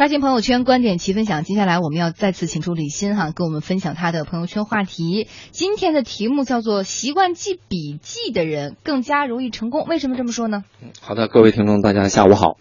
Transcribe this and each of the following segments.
刷新朋友圈，观点齐分享。接下来我们要再次请出李欣哈，跟我们分享他的朋友圈话题。今天的题目叫做“习惯记笔记的人更加容易成功”。为什么这么说呢？好的，各位听众，大家下午好。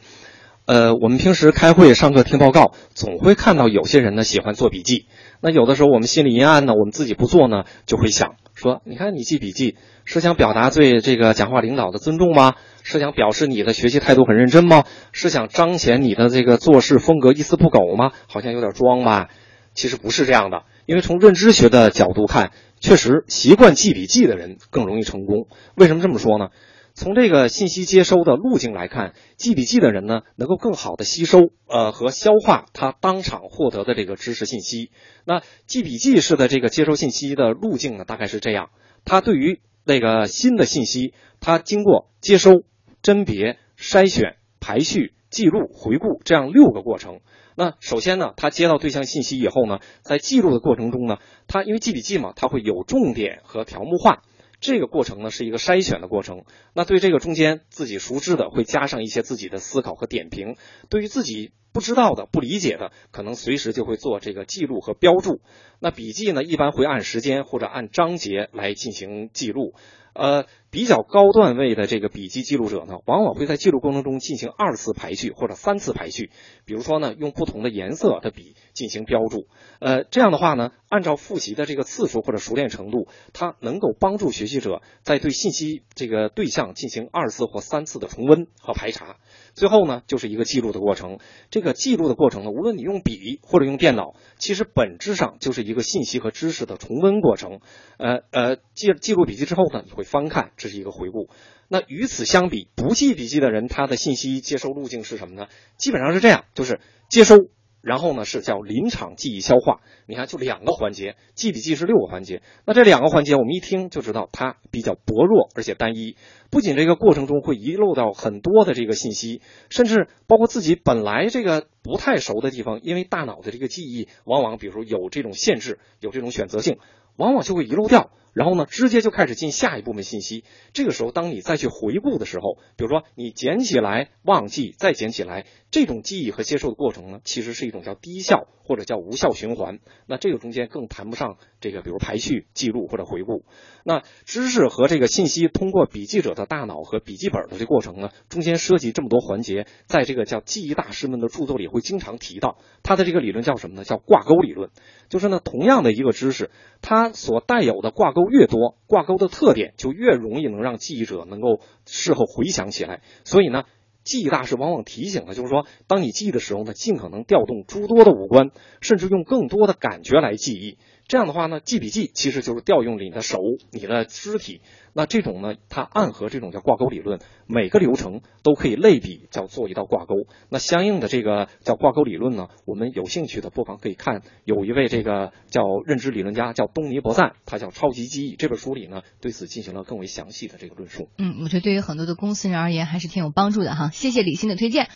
呃，我们平时开会、上课听报告，总会看到有些人呢喜欢做笔记。那有的时候我们心里阴暗呢，我们自己不做呢，就会想说：你看你记笔记，是想表达对这个讲话领导的尊重吗？是想表示你的学习态度很认真吗？是想彰显你的这个做事风格一丝不苟吗？好像有点装吧。其实不是这样的，因为从认知学的角度看，确实习惯记笔记的人更容易成功。为什么这么说呢？从这个信息接收的路径来看，记笔记的人呢，能够更好的吸收呃和消化他当场获得的这个知识信息。那记笔记式的这个接收信息的路径呢，大概是这样：他对于那个新的信息，他经过接收、甄别、筛选、排序、记录、回顾这样六个过程。那首先呢，他接到对象信息以后呢，在记录的过程中呢，他因为记笔记嘛，他会有重点和条目化。这个过程呢是一个筛选的过程，那对这个中间自己熟知的会加上一些自己的思考和点评，对于自己不知道的、不理解的，可能随时就会做这个记录和标注。那笔记呢，一般会按时间或者按章节来进行记录。呃，比较高段位的这个笔记记录者呢，往往会在记录过程中进行二次排序或者三次排序。比如说呢，用不同的颜色的笔进行标注。呃，这样的话呢，按照复习的这个次数或者熟练程度，它能够帮助学习者在对信息这个对象进行二次或三次的重温和排查。最后呢，就是一个记录的过程。这个记录的过程呢，无论你用笔或者用电脑，其实本质上就是一个信息和知识的重温过程。呃呃，记记录笔记之后呢，你会。翻看，这是一个回顾。那与此相比，不记笔记的人，他的信息接收路径是什么呢？基本上是这样，就是接收，然后呢是叫临场记忆消化。你看，就两个环节，记笔记是六个环节。那这两个环节，我们一听就知道它比较薄弱，而且单一。不仅这个过程中会遗漏到很多的这个信息，甚至包括自己本来这个不太熟的地方，因为大脑的这个记忆往往，比如说有这种限制，有这种选择性，往往就会遗漏掉。然后呢，直接就开始进下一部分信息。这个时候，当你再去回顾的时候，比如说你捡起来忘记，再捡起来，这种记忆和接受的过程呢，其实是一种叫低效或者叫无效循环。那这个中间更谈不上这个，比如排序、记录或者回顾。那知识和这个信息通过笔记者的大脑和笔记本的这过程呢，中间涉及这么多环节，在这个叫记忆大师们的著作里会经常提到。他的这个理论叫什么呢？叫挂钩理论。就是呢，同样的一个知识，它所带有的挂钩。越多挂钩的特点，就越容易能让记忆者能够事后回想起来。所以呢，记忆大师往往提醒了，就是说，当你记忆的时候呢，尽可能调动诸多的五官，甚至用更多的感觉来记忆。这样的话呢，记笔记其实就是调用你的手、你的肢体。那这种呢，它暗合这种叫挂钩理论，每个流程都可以类比叫做一道挂钩。那相应的这个叫挂钩理论呢，我们有兴趣的不妨可以看有一位这个叫认知理论家叫东尼伯赞，他叫《超级记忆》这本书里呢，对此进行了更为详细的这个论述。嗯，我觉得对于很多的公司人而言还是挺有帮助的哈。谢谢李欣的推荐。